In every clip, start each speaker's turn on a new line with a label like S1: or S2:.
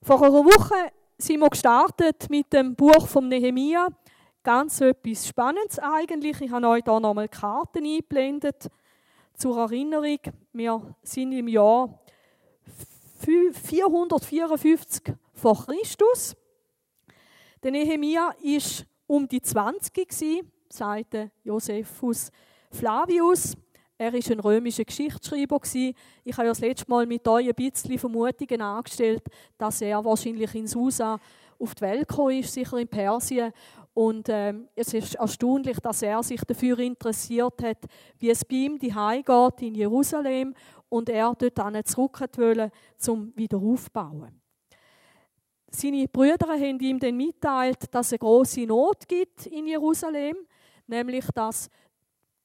S1: Vor einer Woche sind wir gestartet mit dem Buch von Nehemia. Ganz etwas Spannendes eigentlich. Ich habe euch hier nochmal Karten eingeblendet. Zur Erinnerung, wir sind im Jahr 454 vor Christus. Der Nehemia ist um die 20 sagte Josephus Flavius. Er war ein römischer Geschichtsschreiber. Ich habe ja das letzte Mal mit euch ein bisschen Vermutungen angestellt, dass er wahrscheinlich in Susa auf die Welt gekommen ist, sicher in Persien. Und ähm, es ist erstaunlich, dass er sich dafür interessiert hat, wie es bei ihm die geht in Jerusalem und er dort zurück wollte, zum Wiederaufbauen. Seine Brüder haben ihm dann mitteilt, dass es eine große Not gibt in Jerusalem, nämlich dass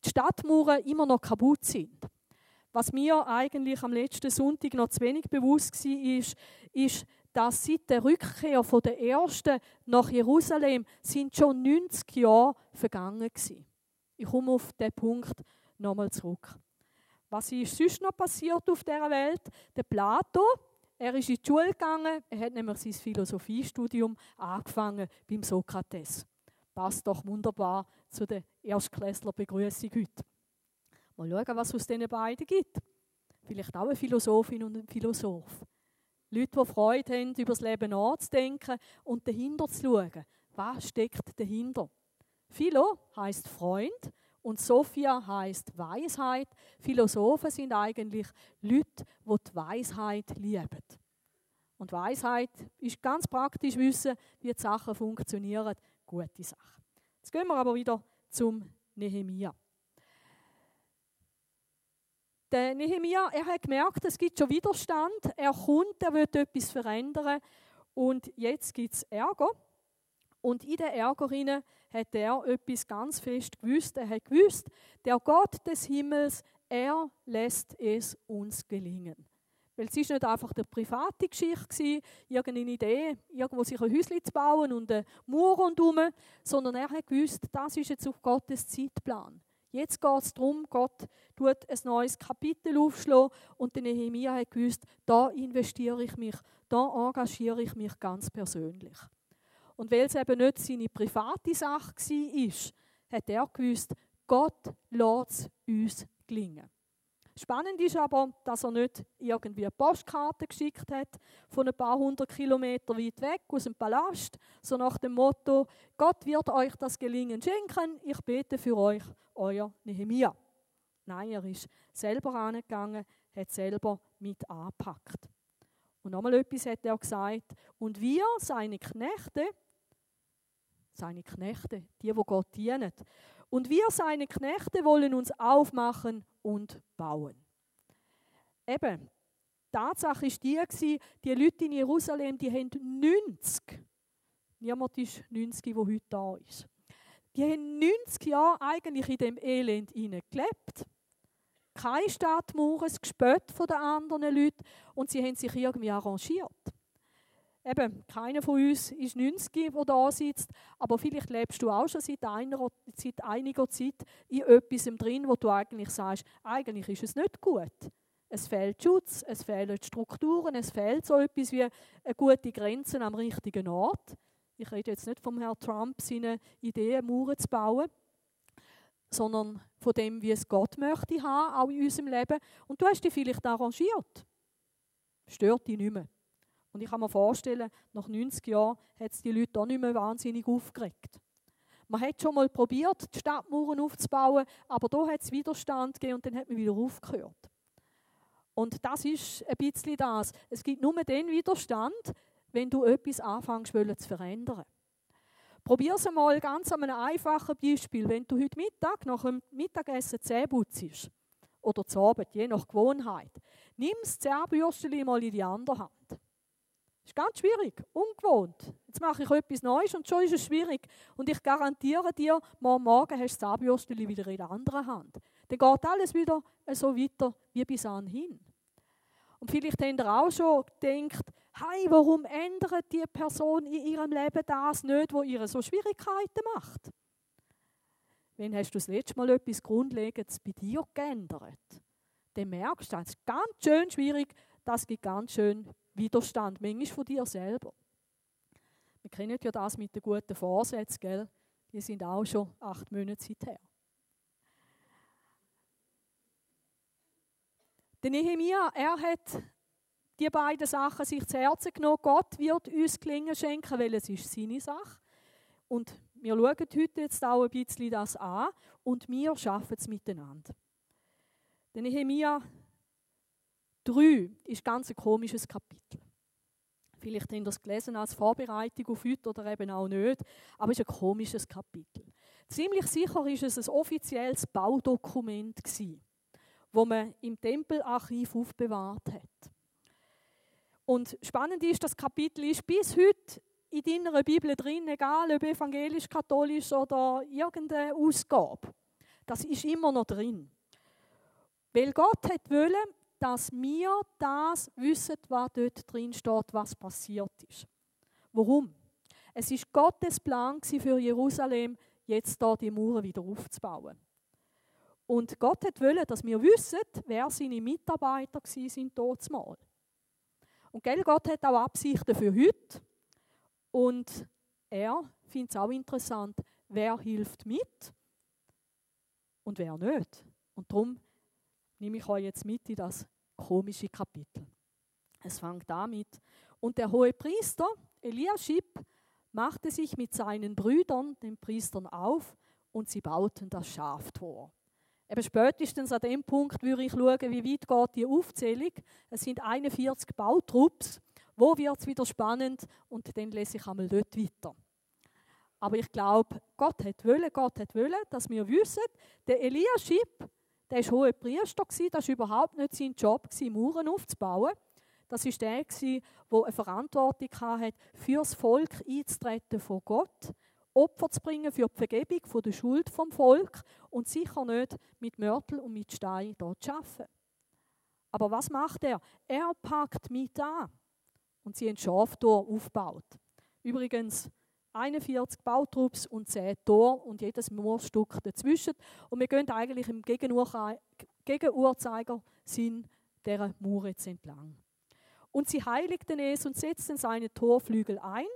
S1: die Stadtmauern immer noch kaputt sind. Was mir eigentlich am letzten Sonntag noch zu wenig bewusst war, ist, ist, dass seit der Rückkehr der Ersten nach Jerusalem sind schon 90 Jahre vergangen sind. Ich komme auf diesen Punkt nochmal zurück. Was ist sonst noch passiert auf dieser Welt? Der Plato, er ist in die Schule gegangen, er hat nämlich sein Philosophiestudium angefangen beim Sokrates. Passt doch wunderbar zu der Erstklässler-Begrüßung heute. Mal schauen, was es aus diesen beiden gibt. Vielleicht auch eine Philosophin und ein Philosoph. Leute, die Freude haben, über das Leben nachzudenken und dahinter zu schauen. Was steckt dahinter? Philo heißt Freund und Sophia heißt Weisheit. Philosophen sind eigentlich Leute, die die Weisheit lieben. Und Weisheit ist ganz praktisch wissen, wie die Sachen funktionieren. Gute Sache. Jetzt gehen wir aber wieder zum Nehemia. Der Nehemia, er hat gemerkt, es gibt schon Widerstand. Er kommt, er will etwas verändern. Und jetzt gibt es Ärger. Und in der Ärger hat er etwas ganz fest gewusst. Er hat gewusst, der Gott des Himmels, er lässt es uns gelingen. Weil es ist nicht einfach eine private Geschichte, irgendeine Idee, irgendwo sich ein Häuschen zu bauen und eine Mauer rundherum, sondern er hat gewusst, das ist jetzt auf Gottes Zeitplan. Jetzt geht es darum, Gott tut ein neues Kapitel aufschlagen und der Nehemiah hat gewusst, da investiere ich mich, da engagiere ich mich ganz persönlich. Und weil es eben nicht seine private Sache war, hat er gewusst, Gott lässt es uns gelingen. Spannend ist aber, dass er nicht irgendwie eine Postkarte geschickt hat, von ein paar hundert Kilometer weit weg aus dem Palast, so nach dem Motto, Gott wird euch das Gelingen schenken, ich bete für euch, euer Nehemia. Nein, er ist selber angegangen, hat selber mit angepackt. Und nochmal etwas hat er gesagt, und wir, seine Knechte, seine Knechte, die, wo Gott dienen, und wir, seine Knechte, wollen uns aufmachen und bauen. Eben, Tatsache ist die, die Leute in Jerusalem, die haben 90, niemand ist 90, der heute da ist. Die haben 90 Jahre eigentlich in dem Elend gelebt. Keine Stadtmauer, ein Gespött von den anderen Leuten und sie haben sich irgendwie arrangiert. Eben, keiner von uns ist 90, der da sitzt, aber vielleicht lebst du auch schon seit, einer, seit einiger Zeit in etwas drin, wo du eigentlich sagst, eigentlich ist es nicht gut. Es fehlt Schutz, es fehlen Strukturen, es fehlt so etwas wie eine gute Grenzen am richtigen Ort. Ich rede jetzt nicht vom Herrn Trump, seine Ideen, Mauern zu bauen, sondern von dem, wie es Gott möchte haben, auch in unserem Leben. Und du hast dich vielleicht arrangiert. Stört dich nicht mehr. Und ich kann mir vorstellen, nach 90 Jahren hat es die Leute auch nicht mehr wahnsinnig aufgeregt. Man hat schon mal probiert, die Stadtmauern aufzubauen, aber da hat es Widerstand gegeben und dann hat man wieder aufgehört. Und das ist ein bisschen das. Es gibt nur den Widerstand, wenn du etwas anfängst zu verändern. Probier es einmal ganz an einem einfachen Beispiel. Wenn du heute Mittag nach dem Mittagessen Zähne putzt, oder zu Abend, je nach Gewohnheit, nimm das Zähnebürstchen mal in die andere Hand. Ist ganz schwierig, ungewohnt. Jetzt mache ich etwas Neues und schon ist es schwierig. Und ich garantiere dir, morgen Morgen hast du das Zahnbürstchen wieder in der anderen Hand. Dann geht alles wieder so weiter wie bis anhin. Und vielleicht habt ihr auch schon gedacht, hey, warum ändert die Person in ihrem Leben das nicht, wo ihr so Schwierigkeiten macht? Wenn hast du das letzte Mal etwas Grundlegendes bei dir geändert? Dann merkst du, das ist ganz schön schwierig, das gibt ganz schön Widerstand, manchmal von dir selber. Wir kennen ja das mit den guten Vorsätzen, gell? Die sind auch schon acht Monate her. Der Nehemiah, er hat die beiden Sachen sich zu Herzen genommen. Gott wird uns Gelingen schenken, weil es ist seine Sache. Und wir schauen heute jetzt auch ein bisschen das an und wir schaffen es miteinander. Der Nehemiah 3 ist ganz ein komisches Kapitel. Vielleicht habt ihr es gelesen als Vorbereitung auf heute oder eben auch nicht, aber es ist ein komisches Kapitel. Ziemlich sicher ist es ein offizielles Baudokument gewesen, wo man im Tempelarchiv aufbewahrt hat. Und spannend ist, das Kapitel ist bis heute in deiner Bibel drin, egal ob evangelisch, katholisch oder irgendeine Ausgabe. Das ist immer noch drin. Weil Gott wollen, dass wir das wissen, was dort drin steht, was passiert ist. Warum? Es ist Gottes Plan für Jerusalem, jetzt da die Mauern wieder aufzubauen. Und Gott wollen, dass wir wissen, wer seine Mitarbeiter sind dort mal. Und gell, Gott hat auch Absichten für heute. Und er findet es auch interessant, wer hilft mit und wer nicht. Und darum nehme ich euch jetzt mit in das komische Kapitel. Es fängt damit. Und der hohe Priester Eliaschib machte sich mit seinen Brüdern, den Priestern, auf und sie bauten das Schaftor. Eben spätestens an dem Punkt würde ich schauen, wie weit geht die Aufzählung. Es sind 41 Bautrupps. Wo wird es wieder spannend? Und dann lese ich einmal dort weiter. Aber ich glaube, Gott hat wollen, Gott hat wollen, dass wir wissen, der Eliaschib, der war hoher Priester, das war überhaupt nicht sein Job, Mauern aufzubauen. Das war der, der eine Verantwortung hatte, für das Volk einzutreten von Gott, Opfer zu bringen für die Vergebung der Schuld vom Volk und sicher nicht mit Mörtel und mit Stein dort zu arbeiten. Aber was macht er? Er packt mit an und sie ein Schaftor aufbaut. Übrigens 41 Bautrupps und 10 Tor und jedes Moorstück dazwischen. Und wir gehen eigentlich im Gegenuhrzeigersinn dieser Mauer jetzt entlang. Und sie heiligten es und setzten seine Torflügel ein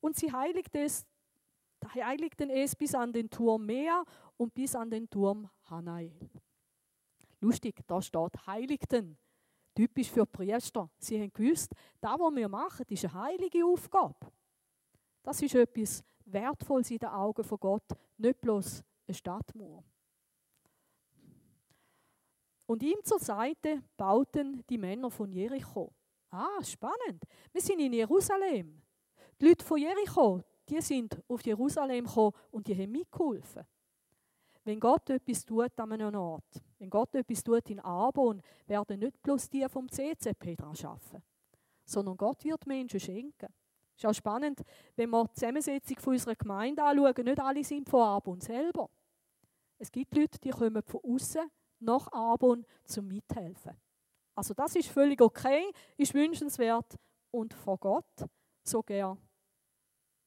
S1: und sie heiligten es, heiligten es bis an den Turm Meer und bis an den Turm Hanael. Lustig, da steht heiligten. Typisch für Priester. Sie haben gewusst, das, was wir machen, ist eine heilige Aufgabe. Das ist etwas Wertvolles in den Augen von Gott, nicht bloß eine Stadtmauer. Und ihm zur Seite bauten die Männer von Jericho. Ah, spannend. Wir sind in Jerusalem. Die Leute von Jericho, die sind auf Jerusalem gekommen und die haben mitgeholfen. Wenn Gott etwas tut an einem Ort, wenn Gott etwas tut in Arbon, werden nicht bloß die vom CCP daran arbeiten, sondern Gott wird Menschen schenken. Ist auch spannend, wenn wir die Zusammensetzung unserer Gemeinde anschauen, nicht alle sind von Arbon selber. Es gibt Leute, die kommen von außen nach Arbon zum Mithelfen. Also das ist völlig okay, ist wünschenswert und von Gott sogar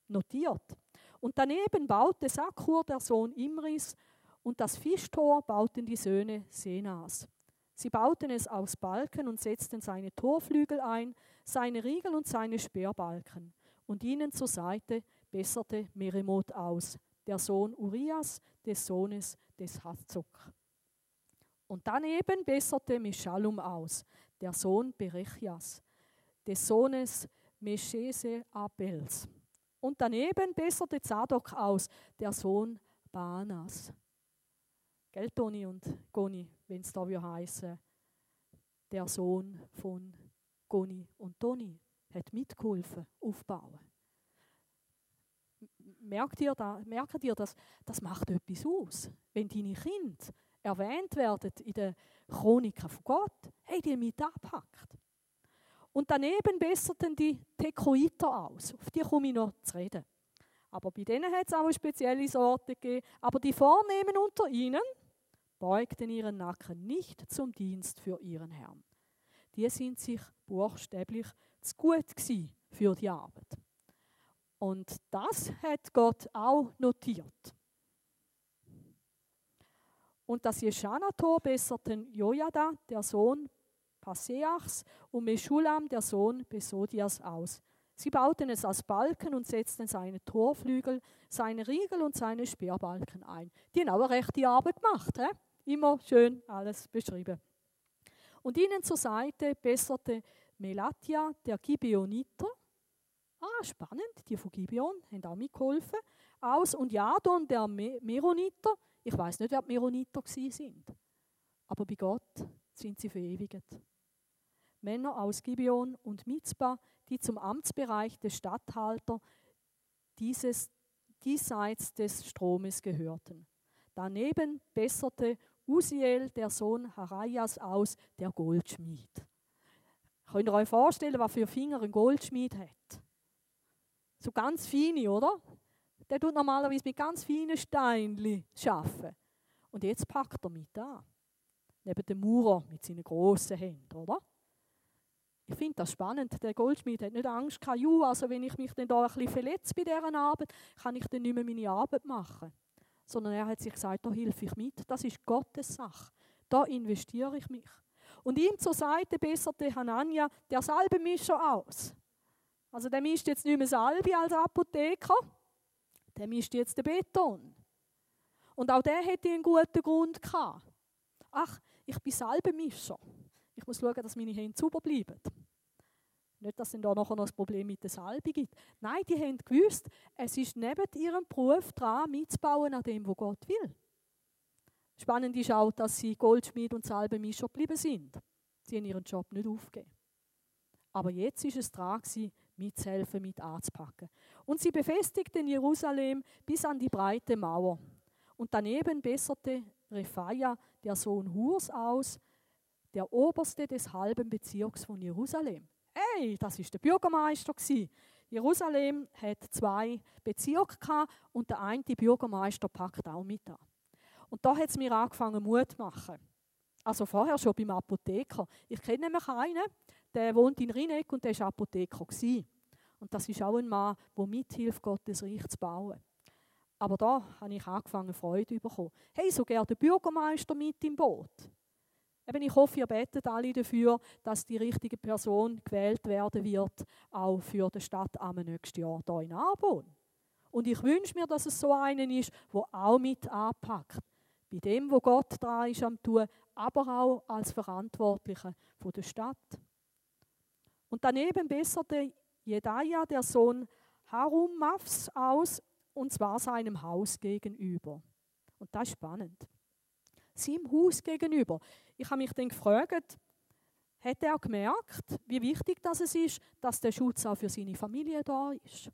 S1: notiert. Und daneben baute Sakur, der Sohn Imris, und das Fischtor bauten die Söhne Senas. Sie bauten es aus Balken und setzten seine Torflügel ein, seine Riegel und seine Speerbalken. Und ihnen zur Seite besserte Meremot aus, der Sohn Urias, des Sohnes des Hazok. Und daneben besserte Meschalum aus, der Sohn Berechias, des Sohnes Meschese Abels. Und daneben besserte Zadok aus, der Sohn Banas. Gell, Toni und Goni, wenn es da heißen, der Sohn von Goni und Toni hat mitgeholfen, aufbauen. Merkt ihr, da, merkt ihr das? Das macht etwas aus. Wenn deine Kinder erwähnt werden in den Chroniken von Gott, hey, die mit abpackt. Und daneben besserten die Tekoiter aus. Auf die komme ich noch zu reden. Aber bei denen hat es auch eine spezielle Sorte gegeben. Aber die Vornehmen unter ihnen, beugten ihren Nacken nicht zum Dienst für ihren Herrn. Die sind sich buchstäblich zu gut für die Arbeit. Und das hat Gott auch notiert. Und das Jeschana-Tor besserten Jojada, der Sohn Passeachs und Meschulam, der Sohn Besodias, aus. Sie bauten es als Balken und setzten seine Torflügel, seine Riegel und seine Speerbalken ein. Die haben auch eine rechte Arbeit gemacht. He? Immer schön alles beschrieben. Und ihnen zur Seite besserte Melatia, der Gibeoniter. Ah, spannend, die von Gibeon haben auch mitgeholfen. Aus und Jadon, der Meroniter. Ich weiß nicht, wer die Meroniter sind. Aber bei Gott sind sie verewigt. Männer aus Gibeon und Mitzbah, die zum Amtsbereich des Statthalters dieses diesseits des Stromes gehörten. Daneben besserte Usiel, der Sohn Harajas, aus, der Goldschmied. Könnt ihr euch vorstellen, was für Finger ein Goldschmied hat? So ganz feine, oder? Der tut normalerweise mit ganz feinen Steinen arbeiten. Und jetzt packt er mit an. Neben dem Maurer mit seinen grossen Händen, oder? Ich finde das spannend. Der Goldschmied hat nicht Angst gehabt, Ju, also wenn ich mich dann da ein bisschen verletze bei dieser Arbeit, kann ich dann nicht mehr meine Arbeit machen. Sondern er hat sich gesagt, da helfe ich mit. Das ist Gottes Sache. Da investiere ich mich. Und ihm zur Seite besserte Hanania der Salbenmischer aus. Also der mischt jetzt nicht mehr Salbe als Apotheker, der mischt jetzt den Beton. Und auch der hätte einen guten Grund gehabt. Ach, ich bin Salbenmischer. Ich muss schauen, dass meine Hände sauber bleiben. Nicht, dass es da nachher noch ein Problem mit der Salbe gibt. Nein, die haben gewusst, es ist neben ihrem Beruf dran, mitzubauen an dem, was Gott will. Spannend ist auch, dass sie Goldschmied und Salbenmischer geblieben sind. Sie haben ihren Job nicht aufgegeben. Aber jetzt ist es dran, mitzuhelfen, mit anzupacken. Und sie befestigten Jerusalem bis an die breite Mauer. Und daneben besserte Rephaia, der Sohn Hurs, aus, der Oberste des halben Bezirks von Jerusalem. Hey, das ist der Bürgermeister Jerusalem hat zwei Bezirke und der eine Bürgermeister packt auch mit an. Und da hat es mir angefangen Mut zu machen. Also vorher schon beim Apotheker. Ich kenne nämlich einen, der wohnt in Rieneck und der war Apotheker. Und das ist auch ein Mann, der mithilft, Gottes Reich zu bauen. Aber da habe ich angefangen, Freude zu bekommen. Hey, so gerne der Bürgermeister mit im Boot. Eben, ich hoffe, ihr betet alle dafür, dass die richtige Person gewählt werden wird, auch für die Stadt am nächsten Jahr hier in Arbon. Und ich wünsche mir, dass es so einen ist, der auch mit anpackt. Bei dem, wo Gott dran ist am tun, aber auch als Verantwortlicher der Stadt. Und daneben besserte Jedaja, der Sohn Harum Mafs, aus, und zwar seinem Haus gegenüber. Und das ist spannend seinem Haus gegenüber. Ich habe mich dann gefragt, hat er gemerkt, wie wichtig das ist, dass der Schutz auch für seine Familie da ist?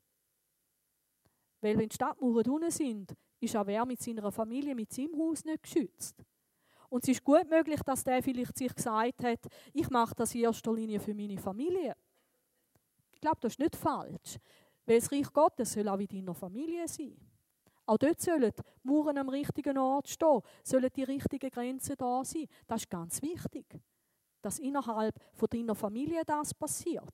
S1: Weil wenn die Stadtmauern unten sind, ist auch wer mit seiner Familie, mit seinem Haus nicht geschützt. Und es ist gut möglich, dass der vielleicht sich gesagt hat, ich mache das in erster Linie für meine Familie. Ich glaube, das ist nicht falsch. Weil das Reich Gottes soll auch in deiner Familie sein. Auch dort sollen die Mauern am richtigen Ort stehen, sollen die richtigen Grenzen da sein. Das ist ganz wichtig, dass innerhalb von deiner Familie das passiert.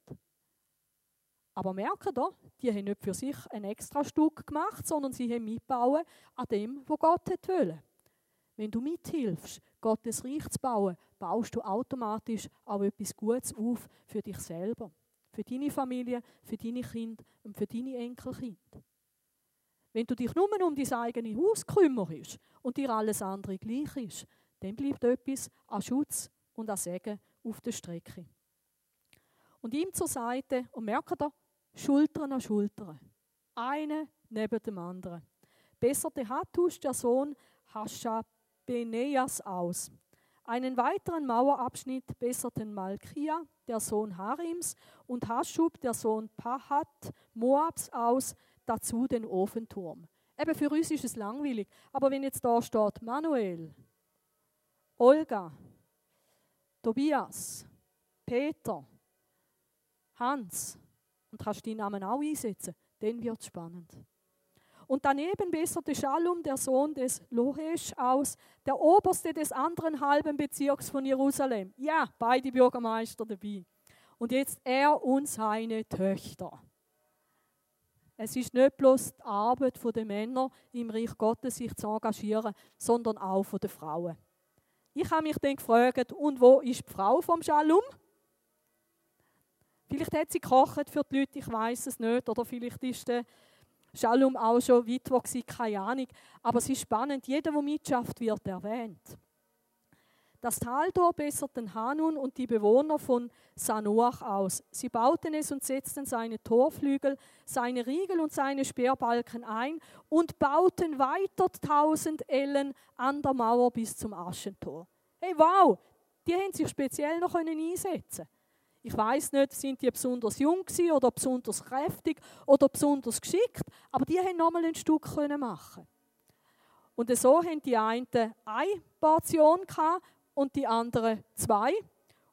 S1: Aber merken da, die haben nicht für sich ein extra Stück gemacht, sondern sie haben mitbauen an dem, wo Gott will. Wenn du mithilfst, Gottes Reich zu bauen, baust du automatisch auch etwas Gutes auf für dich selber, für deine Familie, für deine Kinder und für deine Enkelkinder. Wenn du dich nur um dein eigenes Haus kümmerst und dir alles andere gleich ist, dann bleibt etwas an Schutz und an Segen auf der Strecke. Und ihm zur Seite, und merkt ihr, Schultern an Schultern. Eine neben dem anderen. Besserte Hattusch, der Sohn Haschabeneas, aus. Einen weiteren Mauerabschnitt besserten Malkia, der Sohn Harims, und Haschub, der Sohn Pahat, Moabs, aus, dazu den Ofenturm. Eben für uns ist es langweilig. Aber wenn jetzt da steht Manuel, Olga, Tobias, Peter, Hans, und kannst deinen Namen auch einsetzen, dann wird es spannend. Und daneben besserte Schallum, der Sohn des Lohesch, aus, der Oberste des anderen halben Bezirks von Jerusalem. Ja, beide Bürgermeister dabei. Und jetzt er und seine Töchter. Es ist nicht bloß die Arbeit der Männer im Reich Gottes, sich zu engagieren, sondern auch der Frauen. Ich habe mich dann gefragt, und wo ist die Frau vom Schalum? Vielleicht hat sie gekocht für die Leute, ich weiß es nicht. Oder vielleicht ist der Schalum auch schon Witwer gewesen, keine Ahnung. Aber es ist spannend, jeder, der mitschafft, wird erwähnt. Das Taltor besserten Hanun und die Bewohner von Sanoach aus. Sie bauten es und setzten seine Torflügel, seine Riegel und seine Speerbalken ein und bauten weiter tausend Ellen an der Mauer bis zum Aschentor. Hey, wow! Die haben sich speziell noch einsetzen ich weiß nicht, sind die besonders jung oder besonders kräftig oder besonders geschickt, aber die haben nochmal ein Stück machen Und so haben die einen eine Portion und die anderen zwei.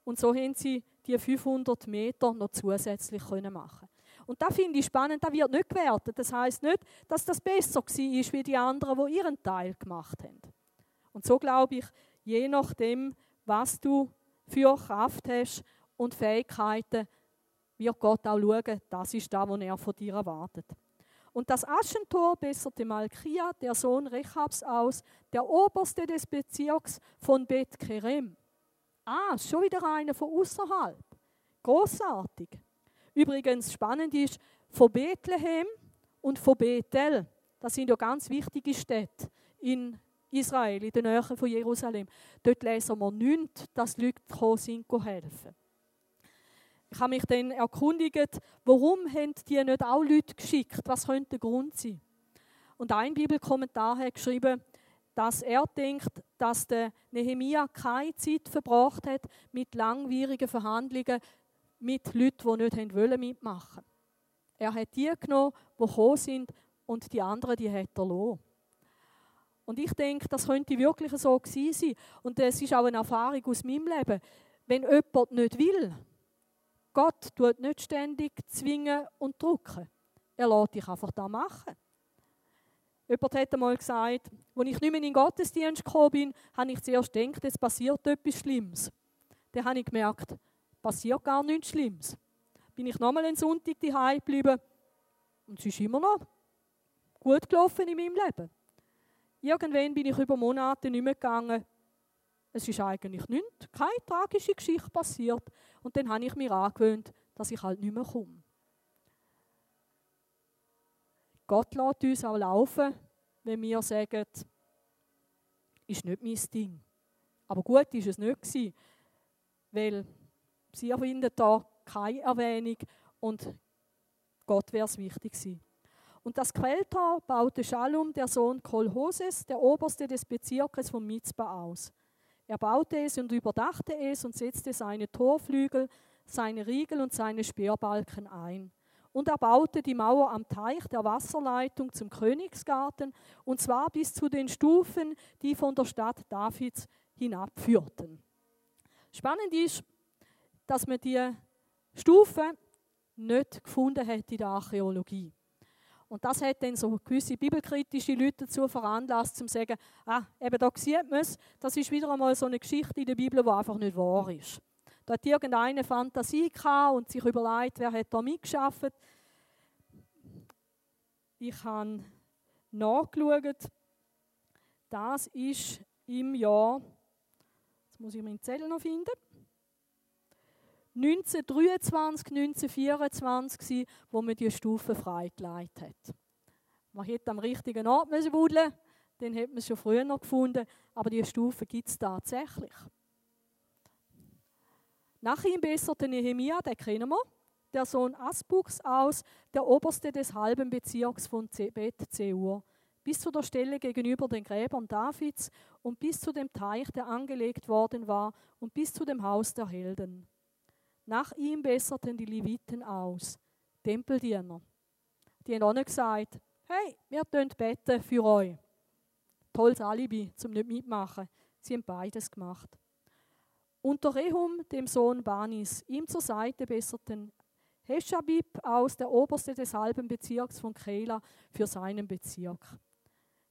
S1: Und so haben sie die 500 Meter noch zusätzlich machen Und da finde ich spannend, da wird nicht gewertet. Das heißt nicht, dass das besser war wie die anderen, die ihren Teil gemacht haben. Und so glaube ich, je nachdem, was du für Kraft hast und Fähigkeiten wird Gott auch schauen, das ist das, was er von dir erwartet. Und das Aschentor besserte Malkia, der Sohn Rechabs, aus, der Oberste des Bezirks von Bet Kerem. Ah, schon wieder einer von außerhalb. Großartig. Übrigens spannend ist, von Bethlehem und von Bethel, das sind ja ganz wichtige Städte in Israel, in der Nähe von Jerusalem. Dort lesen wir nicht, dass Leute gekommen sind, helfen. Ich habe mich dann erkundigt, warum haben die nicht auch Leute geschickt? Was könnte der Grund sein? Und ein Bibelkommentar hat geschrieben, dass er denkt, dass der Nehemia keine Zeit verbracht hat mit langwierigen Verhandlungen mit Leuten, die nicht wollen mitmachen Er hat die genommen, die gekommen sind, und die anderen, die hat er lassen. Und ich denke, das könnte wirklich so gewesen sein. Und es ist auch eine Erfahrung aus meinem Leben. Wenn jemand nicht will, Gott tut nicht ständig zwingen und drücken. Er lässt dich einfach da machen. Jemand hat einmal gesagt, als ich nicht mehr in den Gottesdienst gekommen bin, habe ich zuerst gedacht, es passiert etwas Schlimmes. Dann habe ich gemerkt, passiert gar nichts Schlimmes. Bin ich nochmal einen Sonntag daheim geblieben und es ist immer noch gut gelaufen in meinem Leben. Irgendwann bin ich über Monate nicht mehr gegangen es ist eigentlich nichts, keine tragische Geschichte passiert. Und dann habe ich mir angewöhnt, dass ich halt nicht mehr komme. Gott lässt uns auch laufen, wenn wir sagen, ist nicht mein Ding. Aber gut ist es nicht gewesen, weil sie finden da keine Erwähnung und Gott wäre es wichtig gewesen. Und das Quelltor baute Shalom, der Sohn Kolhoses, der Oberste des Bezirkes von Mitzbah, aus. Er baute es und überdachte es und setzte seine Torflügel, seine Riegel und seine Speerbalken ein. Und er baute die Mauer am Teich der Wasserleitung zum Königsgarten, und zwar bis zu den Stufen, die von der Stadt Davids hinabführten. Spannend ist, dass man die Stufen nicht gefunden hat in der Archäologie. Und das hat dann so gewisse bibelkritische Leute dazu veranlasst, zu sagen, ah, eben da sieht man es, das ist wieder einmal so eine Geschichte in der Bibel, die einfach nicht wahr ist. Da hat irgendeine Fantasie gehabt und sich überlegt, wer hat da mitgeschafft. Ich habe nachgeschaut, das ist im Jahr, jetzt muss ich meinen Zettel noch finden, 1923, 1924, wo man die Stufe freigelegt hat. Man hätte am richtigen Ort müssen buddeln, dann hätte man schon früher noch gefunden, aber die Stufe gibt es tatsächlich. Nach ihm besserte Nehemia, den kennen wir, der Sohn Asbuchs aus, der Oberste des halben Bezirks von Bet Zeur, bis zu der Stelle gegenüber den Gräbern Davids und bis zu dem Teich, der angelegt worden war, und bis zu dem Haus der Helden. Nach ihm besserten die Leviten aus, Tempeldiener. Die haben auch nicht gesagt, hey, wir beten für euch. Tolles Alibi, zum nicht mitmachen. Sie haben beides gemacht. Unter Rehum, dem Sohn Banis, ihm zur Seite besserten Heshabib aus, der Oberste des halben Bezirks von Kela, für seinen Bezirk.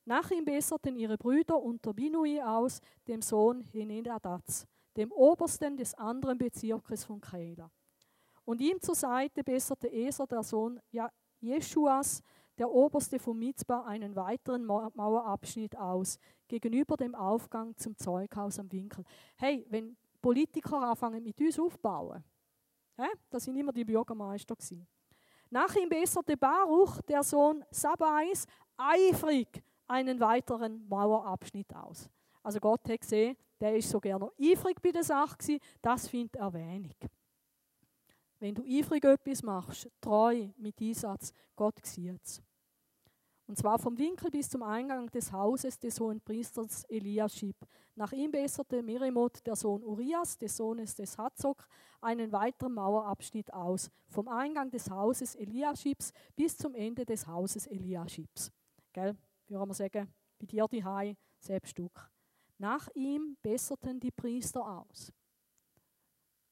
S1: Nach ihm besserten ihre Brüder unter Binui aus, dem Sohn Henedadaz, dem Obersten des anderen Bezirkes von Kela. Und ihm zur Seite besserte Eser, der Sohn Jeschuas, der Oberste von Mitzbah, einen weiteren Mauerabschnitt aus, gegenüber dem Aufgang zum Zeughaus am Winkel. Hey, wenn Politiker anfangen mit uns aufbauen, hä? das sind immer die Bürgermeister gewesen. Nach ihm besserte Baruch, der Sohn Sabais, eifrig einen weiteren Mauerabschnitt aus. Also Gott hat gesehen, der ist so gerne eifrig bei der Sache gewesen, das findet Erwähnung. Wenn du eifrig etwas machst, treu mit Einsatz, Gott sieht es. Und zwar vom Winkel bis zum Eingang des Hauses des hohen Priesters Eliaschib. Nach ihm besserte Miremot, der Sohn Urias, des Sohnes des Hazok, einen weiteren Mauerabschnitt aus, vom Eingang des Hauses Eliaschibs bis zum Ende des Hauses Eliaschibs. Gell? Würde man sagen, bei dir die Hai, selbst Stück. Nach ihm besserten die Priester aus.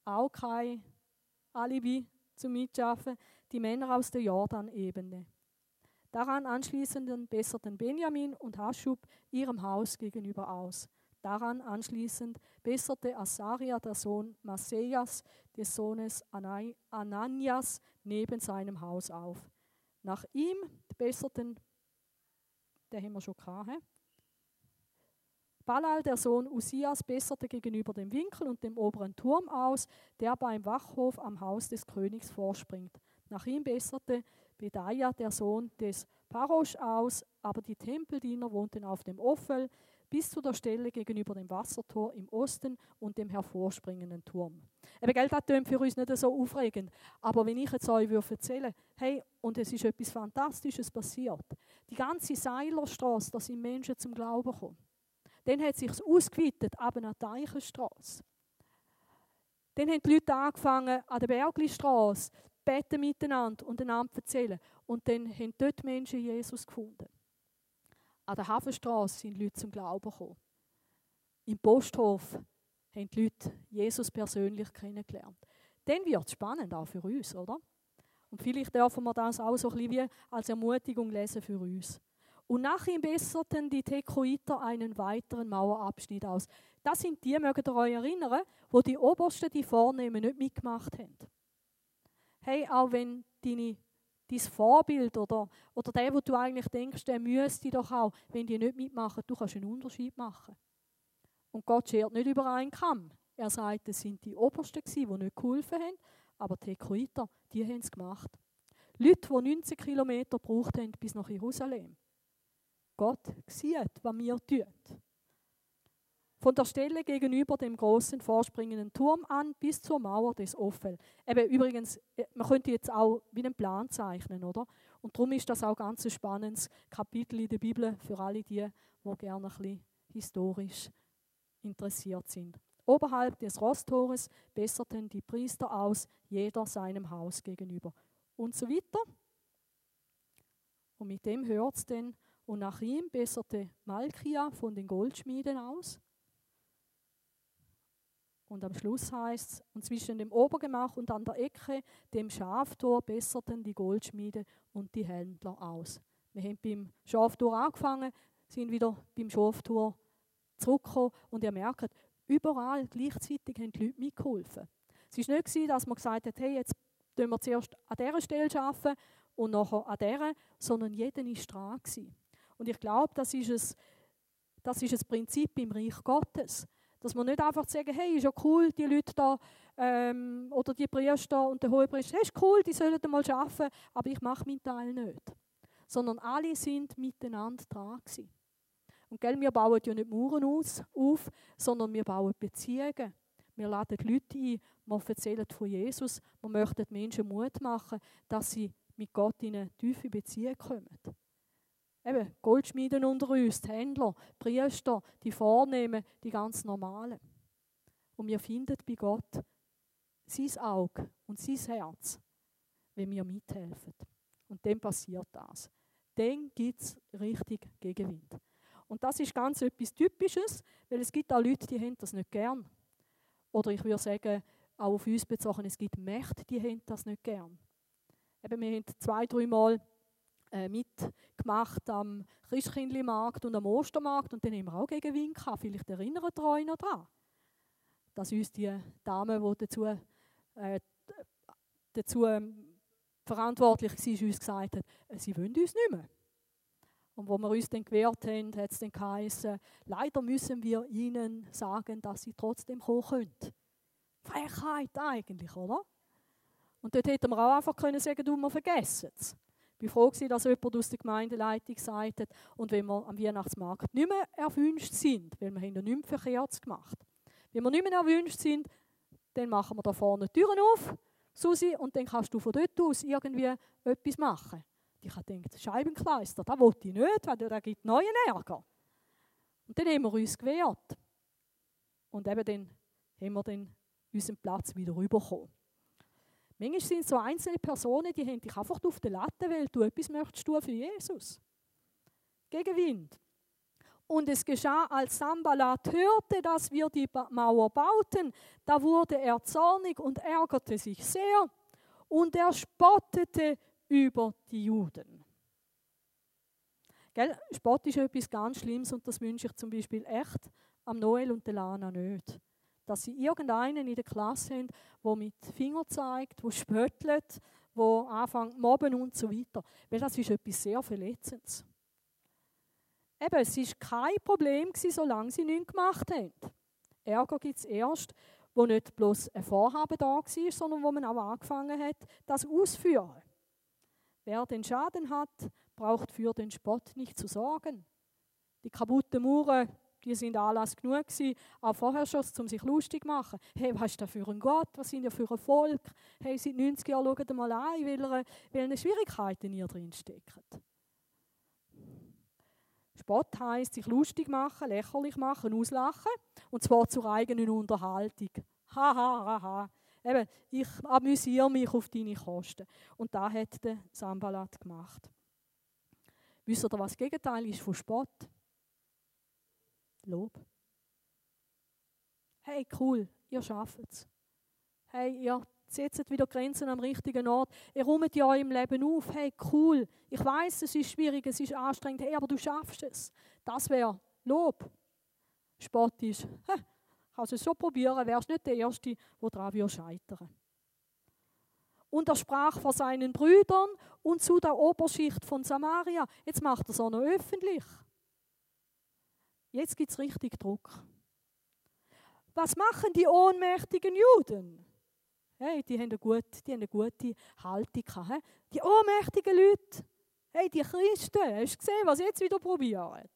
S1: Auch kein Alibi zum Mitschaffen, die Männer aus der Jordanebene. Daran anschließend besserten Benjamin und Haschub ihrem Haus gegenüber aus. Daran anschließend besserte Asaria, der Sohn Maseas, des Sohnes Ananias, neben seinem Haus auf. Nach ihm besserten, der haben wir schon gehabt, Balal, der Sohn Usias, besserte gegenüber dem Winkel und dem oberen Turm aus, der beim Wachhof am Haus des Königs vorspringt. Nach ihm besserte Bedaja, der Sohn des Parosch, aus, aber die Tempeldiener wohnten auf dem Offel bis zu der Stelle gegenüber dem Wassertor im Osten und dem hervorspringenden Turm. Eben, Geld das klingt für uns nicht so aufregend, aber wenn ich jetzt euch erzählen hey, und es ist etwas Fantastisches passiert, die ganze Seilerstraße, da sind Menschen zum Glauben gekommen. Dann hat es sich ausgeweitet, ab an die Eichenstrasse. Dann haben die Leute angefangen, an der Berglistrasse beten miteinander und einander erzählen. Und dann haben dort Menschen Jesus gefunden. An der Hafenstraße sind Leute zum Glauben gekommen. Im Posthof haben die Leute Jesus persönlich kennengelernt. Dann wird es spannend, auch für uns, oder? Und vielleicht dürfen wir das auch so ein bisschen wie als Ermutigung lesen für uns. Und nach ihm besserten die Tekoiter einen weiteren Mauerabschnitt aus. Das sind die, mögt ihr euch erinnern, wo die Obersten, die Vornehmen, nicht mitgemacht haben. Hey, auch wenn deine, dein Vorbild oder, oder der, wo du eigentlich denkst, der müsste doch auch, wenn die nicht mitmachen, du kannst einen Unterschied machen. Und Gott schert nicht über einen Kamm. Er sagt, es sind die Obersten, die nicht geholfen haben, aber die Tekoiter, die haben es gemacht. Leute, die 19 Kilometer gebraucht haben bis nach Jerusalem. Gott sieht, was wir tun. Von der Stelle gegenüber dem großen vorspringenden Turm an bis zur Mauer des Offel. Eben übrigens, äh, man könnte jetzt auch wie einen Plan zeichnen, oder? Und darum ist das auch ganz ein spannendes Kapitel in der Bibel für alle die, die gerne ein bisschen historisch interessiert sind. Oberhalb des Rosttores besserten die Priester aus, jeder seinem Haus gegenüber. Und so weiter. Und mit dem hört es dann und nach ihm besserte Malkia von den Goldschmieden aus. Und am Schluss heißt es, und zwischen dem Obergemach und an der Ecke, dem Schaftor, besserten die Goldschmiede und die Händler aus. Wir haben beim Schaftor angefangen, sind wieder beim Schaftor zurückgekommen und ihr merkt, überall gleichzeitig haben die Leute mitgeholfen. Es war nicht, dass man gesagt hat, hey, jetzt tun wir zuerst an dieser Stelle arbeiten und nachher an dieser, sondern jeder war dran. Gewesen. Und ich glaube, das ist ein, das ist ein Prinzip im Reich Gottes. Dass man nicht einfach sagen, hey, ist ja cool, die Leute da ähm, oder die Priester und der Hohepriester, hey, ist cool, die sollen mal arbeiten, aber ich mache meinen Teil nicht. Sondern alle sind miteinander dran gewesen. Und gell, wir bauen ja nicht Mauern aus, auf, sondern wir bauen Beziehungen. Wir laden die Leute ein, wir erzählen von Jesus, wir möchten Menschen Mut machen, dass sie mit Gott in eine tiefe Beziehung kommen. Eben, Goldschmieden unter uns, die Händler, Priester, die Vornehmen, die ganz Normalen. Und wir finden bei Gott sein Auge und sein Herz, wenn wir mithelfen. Und dann passiert das. Dann gibt es richtig Gegenwind. Und das ist ganz etwas Typisches, weil es gibt auch Leute, die haben das nicht gern. Oder ich würde sagen, auch auf uns bezogen, es gibt Mächte, die haben das nicht gern. Eben, wir haben zwei, drei Mal äh, mitgemacht am Christkindlmarkt und am Ostermarkt und dann haben wir auch gegen Wind gehabt. Vielleicht erinnert ihr euch noch daran, dass uns die Dame, die dazu, äh, dazu ähm, verantwortlich war, uns gesagt hat, äh, sie wollen uns nicht mehr. Und wo wir uns dann gewehrt haben, hat es dann geheißen, leider müssen wir ihnen sagen, dass sie trotzdem kommen können. Frechheit eigentlich, oder? Und dort hätten wir auch einfach können sagen, du, wir vergessen es. War froh, dass jemand aus der Gemeindeleitung gesagt hat, und wenn wir am Weihnachtsmarkt nicht mehr erwünscht sind, weil wir haben ja nichts verkehrt gemacht, wenn wir nicht mehr erwünscht sind, dann machen wir da vorne die Türen auf, Susi, und dann kannst du von dort aus irgendwie etwas machen. Ich habe gedacht, Scheibenkleister, das wollte ich nicht, weil da gibt neuen Ärger. Und dann haben wir uns gewehrt. Und eben dann haben wir dann unseren Platz wieder rübergekommen. Manchmal sind es so einzelne Personen, die haben dich einfach auf der Latte, weil du etwas möchtest tun für Jesus. Gegenwind. Und es geschah, als Sambalat hörte, dass wir die Mauer bauten, da wurde er zornig und ärgerte sich sehr und er spottete über die Juden. Gell? Spott ist etwas ganz Schlimmes und das wünsche ich zum Beispiel echt am Noel und der Lana nicht. Dass sie irgendeinen in der Klasse haben, der mit Finger zeigt, der spöttelt, der anfängt mobben und so weiter. Weil das ist etwas sehr Verletzendes. Eben, es war kein Problem, solange sie nichts gemacht haben. Ärger gibt es erst, wo nicht bloß ein Vorhaben da war, sondern wo man auch angefangen hat, das auszuführen. Wer den Schaden hat, braucht für den Spott nicht zu sorgen. Die kaputten Mauern, die sind Anlass genug gewesen, auch vorher schon, um sich lustig zu machen. Hey, was ist da für ein Gott? Was sind ihr für ein Volk? Hey, seit 90 Jahren schaut mal an, welche, welche Schwierigkeiten ihr drin steckt. Spott heisst, sich lustig machen, lächerlich machen, auslachen. Und zwar zur eigenen Unterhaltung. Ha, ha, ha, ha. Eben, ich amüsiere mich auf deine Kosten. Und da hat der Sambalat gemacht. Wisst ihr, was das Gegenteil ist von Spott? Lob. Hey, cool, ihr schafft es. Hey, ihr setzt wieder Grenzen am richtigen Ort. Ihr räumt ja im Leben auf. Hey, cool. Ich weiß, es ist schwierig, es ist anstrengend. Hey, aber du schaffst es. Das wäre Lob. Spott ist, kannst es schon probieren, wärst nicht der Erste, der daran scheitern Und er sprach vor seinen Brüdern und zu der Oberschicht von Samaria. Jetzt macht er es auch noch öffentlich. Jetzt gibt es richtig Druck. Was machen die ohnmächtigen Juden? Hey, die haben eine gute, die haben eine gute Haltung gehabt. Die ohnmächtigen Leute, hey, die Christen, hast du gesehen, was sie jetzt wieder probieren?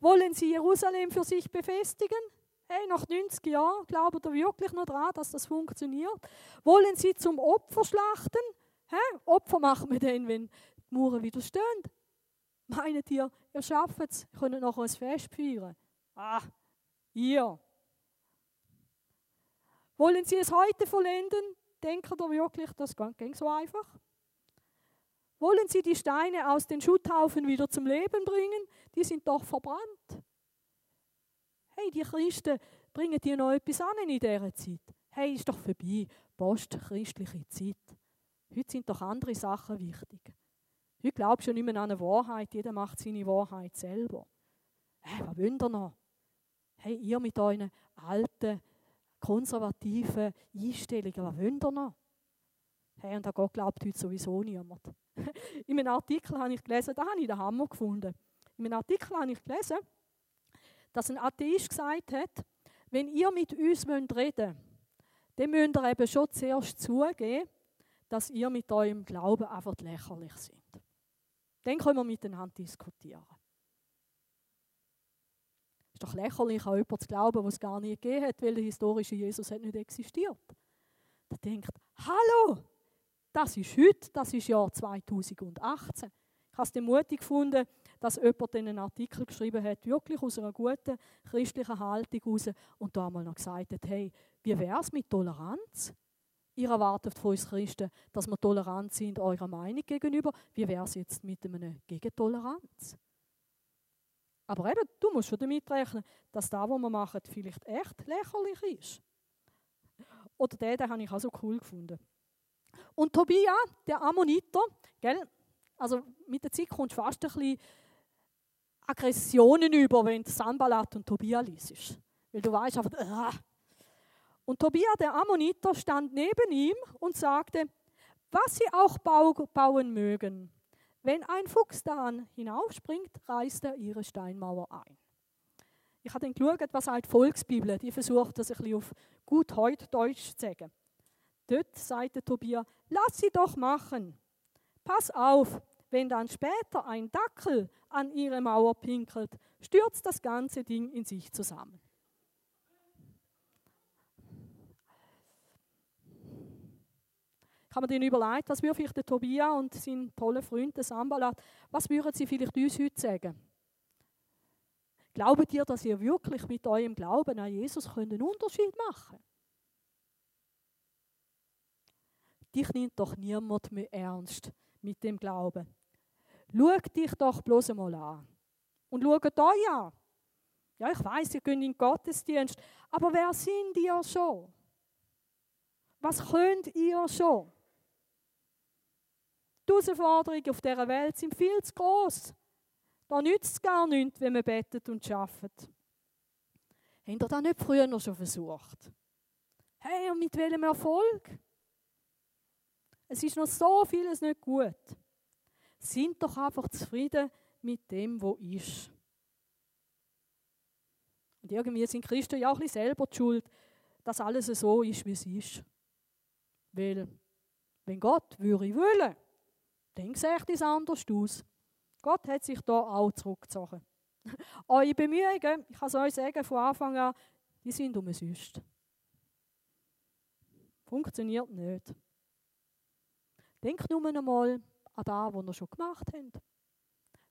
S1: Wollen sie Jerusalem für sich befestigen? Hey, nach 90 Jahren glaubt ihr wirklich noch daran, dass das funktioniert? Wollen sie zum Opfer schlachten? Hä? Opfer machen wir dann, wenn die Mauern wieder stehen. Meint ihr, ihr schafft es, könnt noch ein Fest feiern? Ah, ihr. Wollen Sie es heute vollenden? Denken ihr wirklich, das ging so einfach? Wollen Sie die Steine aus den Schutthaufen wieder zum Leben bringen? Die sind doch verbrannt. Hey, die Christen bringen dir noch etwas an in dieser Zeit. Hey, ist doch vorbei, postchristliche Zeit. Heute sind doch andere Sachen wichtig. Heute glaubst du nicht mehr an eine Wahrheit, jeder macht seine Wahrheit selber. Hey, was wollt ihr noch? Hey, ihr mit euren alten konservativen Einstellungen. Was wollt ihr noch? Hey, und an Gott glaubt heute sowieso niemand. in einem Artikel habe ich gelesen, da habe ich den Hammer gefunden. In einem Artikel habe ich gelesen, dass ein Atheist gesagt hat, wenn ihr mit uns reden wollt, dann müsst ihr eben schon zuerst zugeben, dass ihr mit eurem Glauben einfach lächerlich seid. Dann können wir miteinander diskutieren. Ist doch lächerlich, an jemanden zu glauben, was es gar nie gegeben hat, weil der historische Jesus hat nicht existiert. Da denkt, hallo, das ist heute, das ist Jahr 2018. Ich habe es mutig gefunden, dass jemand einen Artikel geschrieben hat, wirklich aus einer guten christlichen Haltung heraus und da einmal noch gesagt hat, hey, wie wäre es mit Toleranz? Ihr erwartet von uns Christen, dass wir tolerant sind eurer Meinung gegenüber. Wie wäre es jetzt mit einer Gegentoleranz? Aber eben, du musst schon damit rechnen, dass das, was wir machen, vielleicht echt lächerlich ist. Oder den, den habe ich auch so cool gefunden. Und Tobia, der Ammoniter, gell? also mit der Zeit kommst du fast ein bisschen Aggressionen über, wenn du Sanballat und Tobia liest. Weil du weißt einfach, äh. Und Tobia, der Ammoniter, stand neben ihm und sagte, was sie auch bauen mögen. Wenn ein Fuchs daran hinaufspringt, reißt er ihre Steinmauer ein. Ich habe dann geschaut, was halt Volksbibel, die versucht das ein bisschen auf gut heute Deutsch zu sagen. Dort sagte Tobias, lass sie doch machen. Pass auf, wenn dann später ein Dackel an ihre Mauer pinkelt, stürzt das ganze Ding in sich zusammen. Ich habe mir dann überlegt, was würde vielleicht der Tobias und sein toller Freund, der Sambalat, was würden sie vielleicht uns heute sagen? Glaubt ihr, dass ihr wirklich mit eurem Glauben an Jesus einen Unterschied machen könnt? Dich nimmt doch niemand mehr ernst mit dem Glauben. Schau dich doch bloß einmal an. Und schaut euch an. Ja, ich weiß, ihr könnt in den Gottesdienst, aber wer sind ihr schon? Was könnt ihr schon? Die Herausforderungen auf dieser Welt sind viel zu groß. Da nützt es gar nichts, wenn man betet und arbeitet. Habt ihr das nicht früher schon versucht? Hey, und mit welchem Erfolg? Es ist noch so vieles nicht gut. Sind doch einfach zufrieden mit dem, wo ist. Und irgendwie sind Christen ja auch ein bisschen selber die schuld, dass alles so ist, wie es ist. Weil, wenn Gott würde wollen, dann sieht es anders aus. Gott hat sich da auch zurückgezogen. Eure Bemühungen, ich kann es euch sagen, von Anfang an, die sind umsonst. Funktioniert nicht. Denkt nur einmal an das, was ihr schon gemacht habt.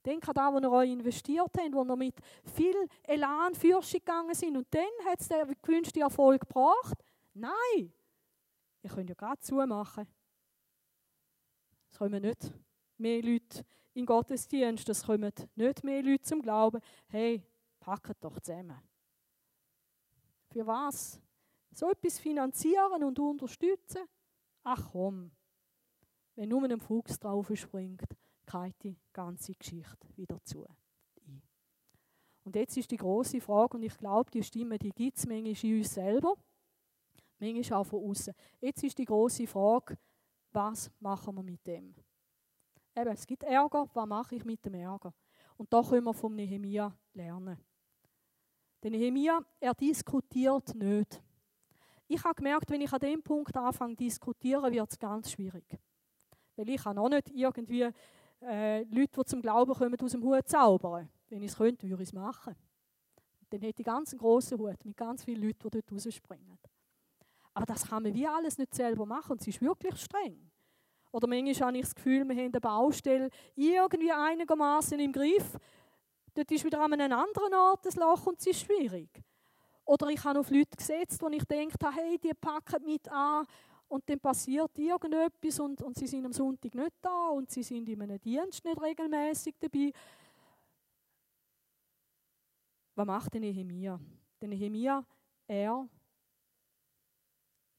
S1: Denkt an das, was ihr euch investiert habt, wo ihr mit viel Elan Fürschung gegangen sind. Und dann hat es den gewünschten Erfolg gebracht. Nein, ihr könnt ja gerade zumachen. Es kommen nicht mehr Leute in Gottesdienst, es kommen nicht mehr Leute zum Glauben. Hey, packt doch zusammen. Für was? So etwas finanzieren und unterstützen? Ach komm, wenn nur ein Fuchs drauf springt, geht die ganze Geschichte wieder zu. Und jetzt ist die große Frage, und ich glaube, die Stimme, die gibt es manchmal in uns selber, manchmal auch von außen. Jetzt ist die große Frage, was machen wir mit dem? Eben, es gibt Ärger, was mache ich mit dem Ärger? Und da können wir vom Nehemia lernen. Der Nehemia, er diskutiert nicht. Ich habe gemerkt, wenn ich an dem Punkt anfange zu diskutieren, wird es ganz schwierig. Weil ich kann auch nicht irgendwie äh, Leute, die zum Glauben kommen, aus dem Hut zaubern. Wenn ich es könnte, würde ich es machen. Dann hätte ich ganz einen grossen Hut mit ganz vielen Leuten, die dort rausspringen. Aber das kann man wie alles nicht selber machen und es ist wirklich streng. Oder manchmal habe ich das Gefühl, wir haben eine Baustelle irgendwie einigermaßen im Griff. Dort ist wieder an einem anderen Ort das Loch und es ist schwierig. Oder ich habe auf Leute gesetzt, wo ich denke, hey, die packen mit an und dann passiert irgendetwas und, und sie sind am Sonntag nicht da und sie sind in einem Dienst nicht regelmäßig dabei. Was macht denn Nehemia? Der Nehemia, er,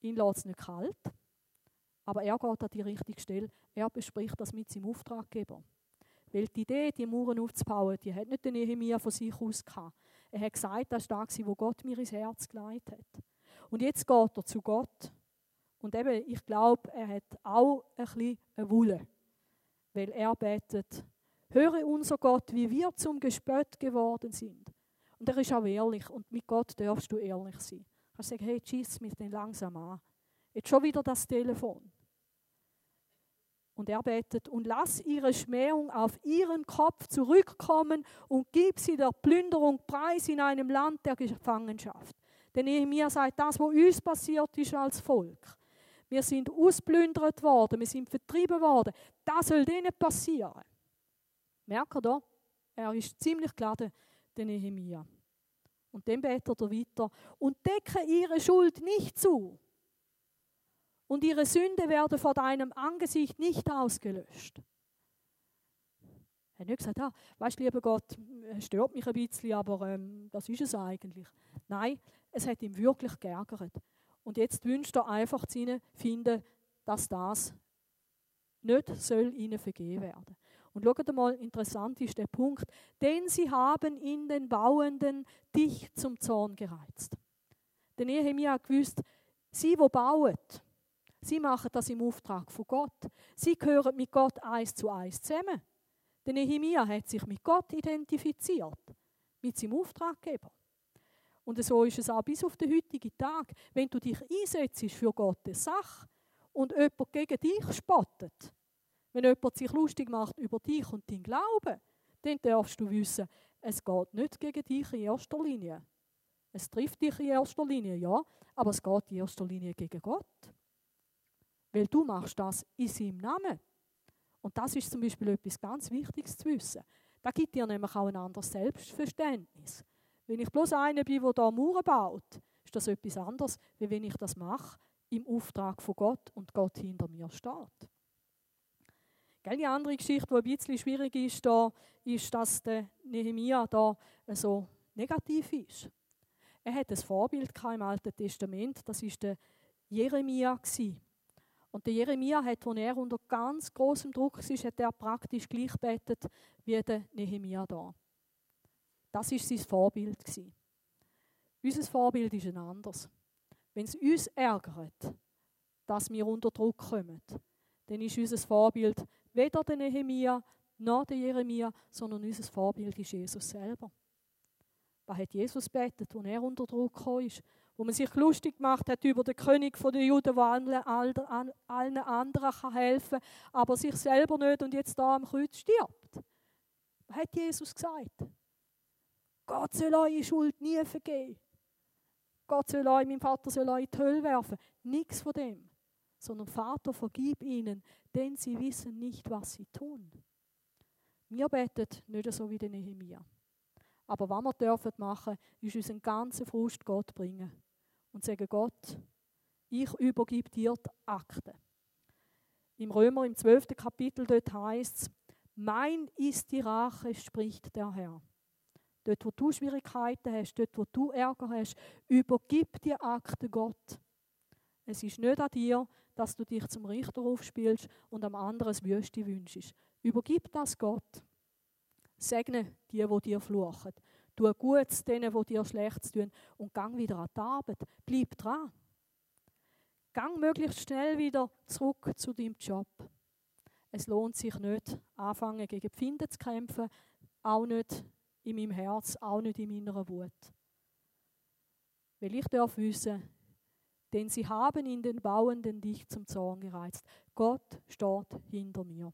S1: ihn lässt es nicht kalt, aber er geht an die richtige Stelle. Er bespricht das mit seinem Auftraggeber. Weil die Idee, die Mauern aufzubauen, die hat nicht der Nehemia von sich aus gehabt. Er hat gesagt, das war das, wo Gott mir ins Herz geleitet hat. Und jetzt geht er zu Gott und eben, ich glaube, er hat auch ein bisschen eine Wulle. Weil er betet, höre unser Gott, wie wir zum Gespött geworden sind. Und er ist auch ehrlich und mit Gott darfst du ehrlich sein. Kannst sagen, hey, schieß mich den langsam an. Jetzt schon wieder das Telefon. Und er betet, und lass ihre Schmähung auf ihren Kopf zurückkommen und gib sie der Plünderung preis in einem Land der Gefangenschaft. Denn Nehemiah sagt, das, was uns passiert ist als Volk, wir sind ausplündert worden, wir sind vertrieben worden. Das soll denen passieren. Merkt ihr da? Er ist ziemlich geladen, der Nehemia. Und dann betet er weiter. Und decke ihre Schuld nicht zu. Und ihre Sünde werde vor deinem Angesicht nicht ausgelöscht. Er hat nicht gesagt, ah, weißt du, lieber Gott, es stört mich ein bisschen, aber ähm, das ist es eigentlich. Nein, es hat ihn wirklich geärgert. Und jetzt wünscht er einfach zu finden, dass das nicht soll ihnen vergeben werden. Und schaut mal, interessant ist der Punkt, denn sie haben in den Bauenden dich zum Zorn gereizt. Denn Nehemiah gewusst, sie, wo bauen, Sie machen das im Auftrag von Gott. Sie gehören mit Gott eins zu eins zusammen. Der Nehemia hat sich mit Gott identifiziert, mit seinem Auftraggeber. Und so ist es auch bis auf den heutigen Tag. Wenn du dich einsetzt für Gottes Sache und jemand gegen dich spottet, wenn jemand sich lustig macht über dich und deinen Glauben, dann darfst du wissen, es geht nicht gegen dich in erster Linie. Es trifft dich in erster Linie, ja, aber es geht in erster Linie gegen Gott. Weil du machst das in seinem Namen. Und das ist zum Beispiel etwas ganz Wichtiges zu wissen. Da gibt dir nämlich auch ein anderes Selbstverständnis. Wenn ich bloß einer bin, der hier Mauern baut, ist das etwas anderes, wie wenn ich das mache im Auftrag von Gott und Gott hinter mir steht. Die andere Geschichte, die ein bisschen schwierig ist, da, ist, dass der Nehemia da so negativ ist. Er hat ein Vorbild im Alten Testament, das ist der Jeremia. Und der Jeremia hat, als er unter ganz großem Druck war, hat er praktisch gleich betet wie der Nehemia da. Das ist sein Vorbild. Unser Vorbild ist ein anderes. Wenn es uns ärgert, dass wir unter Druck kommen, dann ist unser Vorbild weder der Nehemia noch der Jeremia, sondern unser Vorbild ist Jesus selber. Was hat Jesus betet, als er unter Druck kam? Wo man sich lustig gemacht hat über den König der Juden, der allen, allen anderen helfen kann, aber sich selber nicht und jetzt da am Kreuz stirbt. Was hat Jesus gesagt? Gott soll eure Schuld nie vergeben. Gott soll euch, mein Vater soll euch in die Hölle werfen. Nichts von dem. Sondern Vater, vergib ihnen, denn sie wissen nicht, was sie tun. Wir beten nicht so wie der Nehemiah. Aber was wir dürfen machen, ist unseren ganzen Frust Gott bringen und sagen, Gott, ich übergebe dir die Akte. Im Römer, im 12. Kapitel, dort heißt es, mein ist die Rache, spricht der Herr. Dort, wo du Schwierigkeiten hast, dort, wo du Ärger hast, übergib die Akte Gott. Es ist nicht an dir, dass du dich zum Richter aufspielst und am anderen das Wüste wünschst. Übergib das Gott. Segne die, die dir fluchen. Tu Gutes denen, die dir Schlechtes tun und gang wieder an die Arbeit. Bleib dran. Gang möglichst schnell wieder zurück zu deinem Job. Es lohnt sich nicht, anfangen gegen die Finde zu kämpfen, auch nicht in meinem Herz, auch nicht in meiner Wut. Weil ich darf wissen, denn sie haben in den Bauenden dich zum Zorn gereizt. Gott steht hinter mir.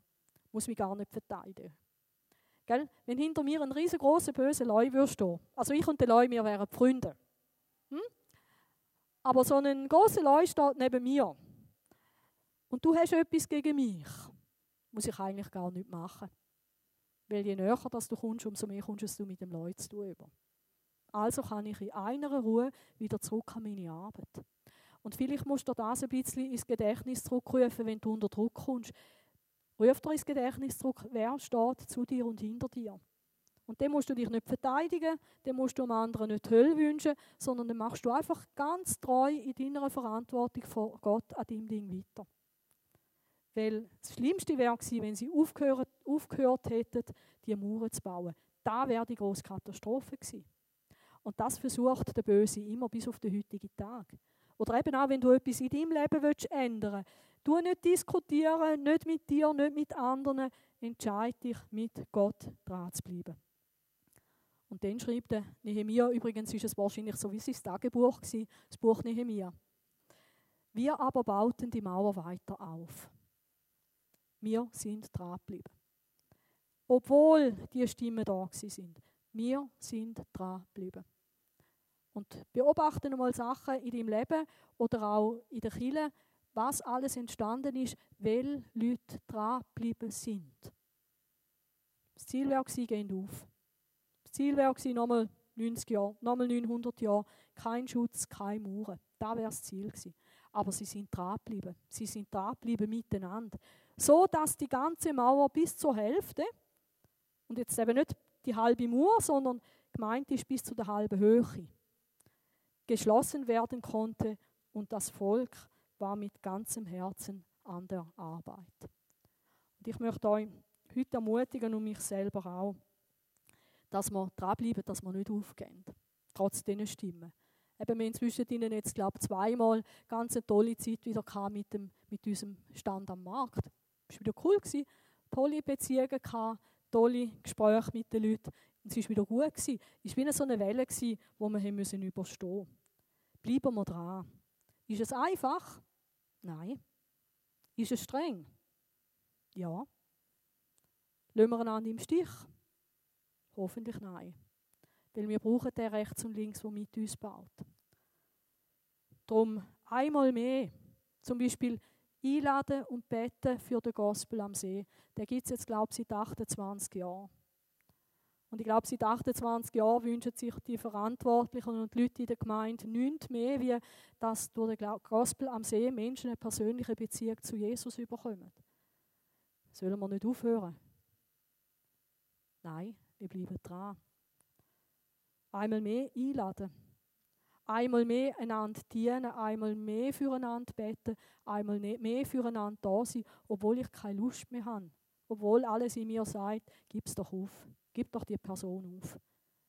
S1: Muss mich gar nicht verteidigen. Gell? Wenn hinter mir ein riesengroßer böser Leu würde stehen, also ich und der Leu, wir wären Freunde. Hm? Aber so ein großer Leu steht neben mir. Und du hast etwas gegen mich. Muss ich eigentlich gar nicht machen. Weil je näher dass du kommst, umso mehr kommst du mit dem Leu zu tun. Also kann ich in einer Ruhe wieder zurück an meine Arbeit. Und vielleicht musst du das ein bisschen ins Gedächtnis zurückrufen, wenn du unter Druck kommst. Ruf dir ins Gedächtnis zurück, wer steht zu dir und hinter dir. Und dann musst du dich nicht verteidigen, dann musst du dem anderen nicht Hölle wünschen, sondern dann machst du einfach ganz treu in deiner Verantwortung vor Gott an deinem Ding weiter. Weil das Schlimmste wäre gewesen, wenn sie aufgehört, aufgehört hätten, die Mauern zu bauen. Da wäre die große Katastrophe gewesen. Und das versucht der Böse immer bis auf den heutigen Tag. Oder eben auch, wenn du etwas in deinem Leben willst ändern willst. Du nicht diskutieren, nicht mit dir, nicht mit anderen. Entscheide dich, mit Gott dran zu bleiben. Und dann schreibt der Nehemia, übrigens ist es wahrscheinlich so wie sein Tagebuch gewesen, das Buch Nehemia. Wir aber bauten die Mauer weiter auf. Wir sind dran geblieben. Obwohl die Stimmen da sind. Wir sind dran geblieben. Und beobachte mal Sachen in deinem Leben oder auch in der Kirche, was alles entstanden ist, weil Leute dran geblieben sind. Das Ziel war, gehen auf. Das Ziel war nochmal 90 Jahre, nochmal 900 Jahre, kein Schutz, keine Mauern. Das wäre das Ziel gewesen. Aber sie sind dran geblieben. Sie sind dran geblieben miteinander. So, dass die ganze Mauer bis zur Hälfte, und jetzt eben nicht die halbe Mauer, sondern gemeint ist bis zu der halben Höhe, geschlossen werden konnte und das Volk war mit ganzem Herzen an der Arbeit. Und ich möchte euch heute ermutigen und mich selber auch, dass wir dranbleiben, dass wir nicht aufgehen, trotz diesen Stimmen. Eben, wir inzwischen ihnen jetzt, glaube ich, zweimal ganz eine tolle Zeit wieder mit, mit unserem Stand am Markt. Es war wieder cool, gewesen. tolle Beziehungen gehabt, tolle Gespräche mit den Leuten. es war wieder gut. Es war wie so eine Welle, die wir überstehen mussten. Bleiben wir dran. Ist es einfach? Nein. Ist es streng? Ja. Lassen wir einander im Stich? Hoffentlich nein. Weil wir brauchen den rechts und links, der mit uns baut. Darum einmal mehr, zum Beispiel einladen und beten für den Gospel am See. Den gibt es jetzt, glaube ich, seit 28 Jahren. Und ich glaube, seit 28 Jahren wünschen sich die Verantwortlichen und die Leute in der Gemeinde nichts mehr, wie dass durch den Gospel am See Menschen eine persönliche Beziehung zu Jesus bekommen. Sollen wir nicht aufhören? Nein, wir bleiben dran. Einmal mehr einladen. Einmal mehr einander dienen, einmal mehr füreinander beten, einmal mehr füreinander da sein, obwohl ich keine Lust mehr habe. Obwohl alles in mir sagt, gib es doch auf, gib doch die Person auf.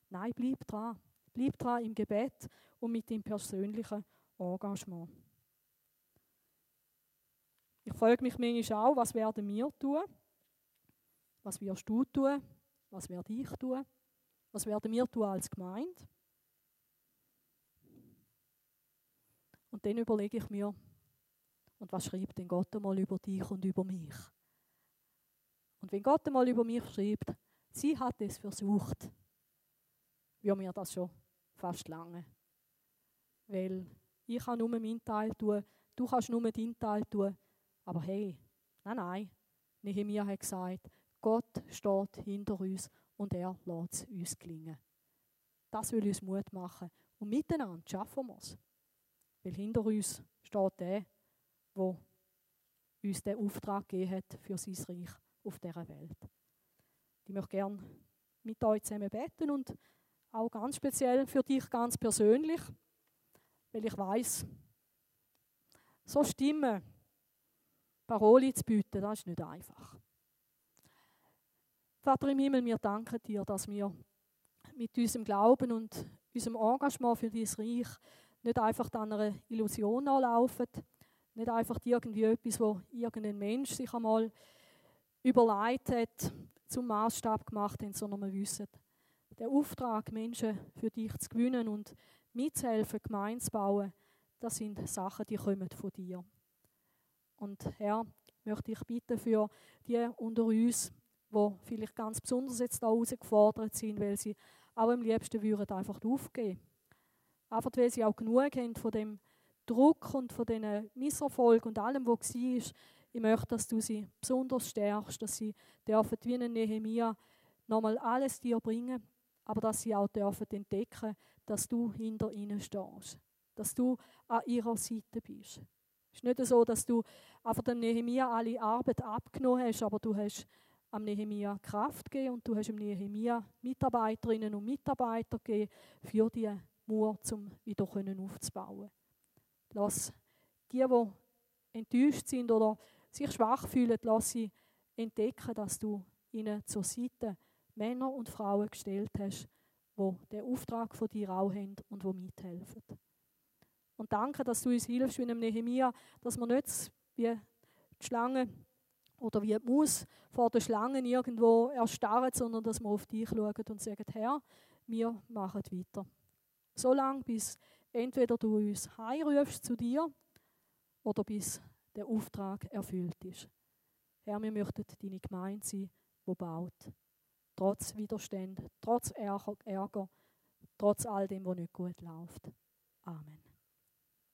S1: Nein, bleib dran. Bleib dran im Gebet und mit dem persönlichen Engagement. Ich frage mich manchmal auch, was werden wir tun? Was wirst du tun? Was werde ich tun? Was werden wir tun als Gemeinde? Und dann überlege ich mir, und was schreibt denn Gott einmal über dich und über mich? Und wenn Gott einmal über mich schreibt, sie hat es versucht, würde mir das schon fast lange. Weil ich kann nur meinen Teil tun, du kannst nur deinen Teil tun. Aber hey, nein, nein. Nehemiah hat gesagt, Gott steht hinter uns und er lässt es uns gelingen. Das will uns Mut machen. Und miteinander schaffen wir es. Weil hinter uns steht der, der uns den Auftrag gegeben hat für sein Reich auf dieser Welt. Ich möchte gerne mit euch zusammen beten und auch ganz speziell für dich ganz persönlich, weil ich weiß, so Stimmen, Paroli zu bieten, das ist nicht einfach. Vater im Himmel, wir danken dir, dass wir mit unserem Glauben und unserem Engagement für dein Reich nicht einfach an einer Illusion anlaufen, nicht einfach irgendwie etwas, wo irgendein Mensch sich einmal überlegt hat, zum Maßstab gemacht hat, sondern wir wissen, der Auftrag, Menschen für dich zu gewinnen und mitzuhelfen, Gemeinde zu bauen, das sind Sachen, die kommen von dir. Und Herr, möchte ich bitten für die unter uns, die vielleicht ganz besonders jetzt da herausgefordert sind, weil sie auch am liebsten würden einfach aufgeben. Einfach weil sie auch genug haben von dem Druck und von diesen Misserfolg und allem, was war. Ich möchte, dass du sie besonders stärkst, dass sie dürfen wie eine Nehemia nochmal alles dir bringen, aber dass sie auch dürfen entdecken, dass du hinter ihnen stehst, dass du an ihrer Seite bist. Es ist nicht so, dass du einfach dem Nehemia alle Arbeit abgenommen hast, aber du hast am Nehemia Kraft gegeben und du hast dem Nehemia Mitarbeiterinnen und Mitarbeiter gegeben für die Mauer, um wieder aufzubauen. Lass die, die enttäuscht sind oder sich schwach fühlen, lass sie entdecken, dass du ihnen zur Seite Männer und Frauen gestellt hast, die den Auftrag von dir auch haben und die mithelfen. Und danke, dass du uns hilfst, wie einem Nehemia, dass wir nicht wie die Schlange oder wie die Maus vor der Schlange irgendwo erstarren, sondern dass wir auf dich schauen und sagen, Herr, wir machen weiter. So lange, bis entweder du uns heimrufst zu dir oder bis der Auftrag erfüllt ist. Herr, wir möchten deine Gemeinde sein, die baut. Trotz Widerstand, trotz Ärger, trotz all dem, was nicht gut läuft. Amen.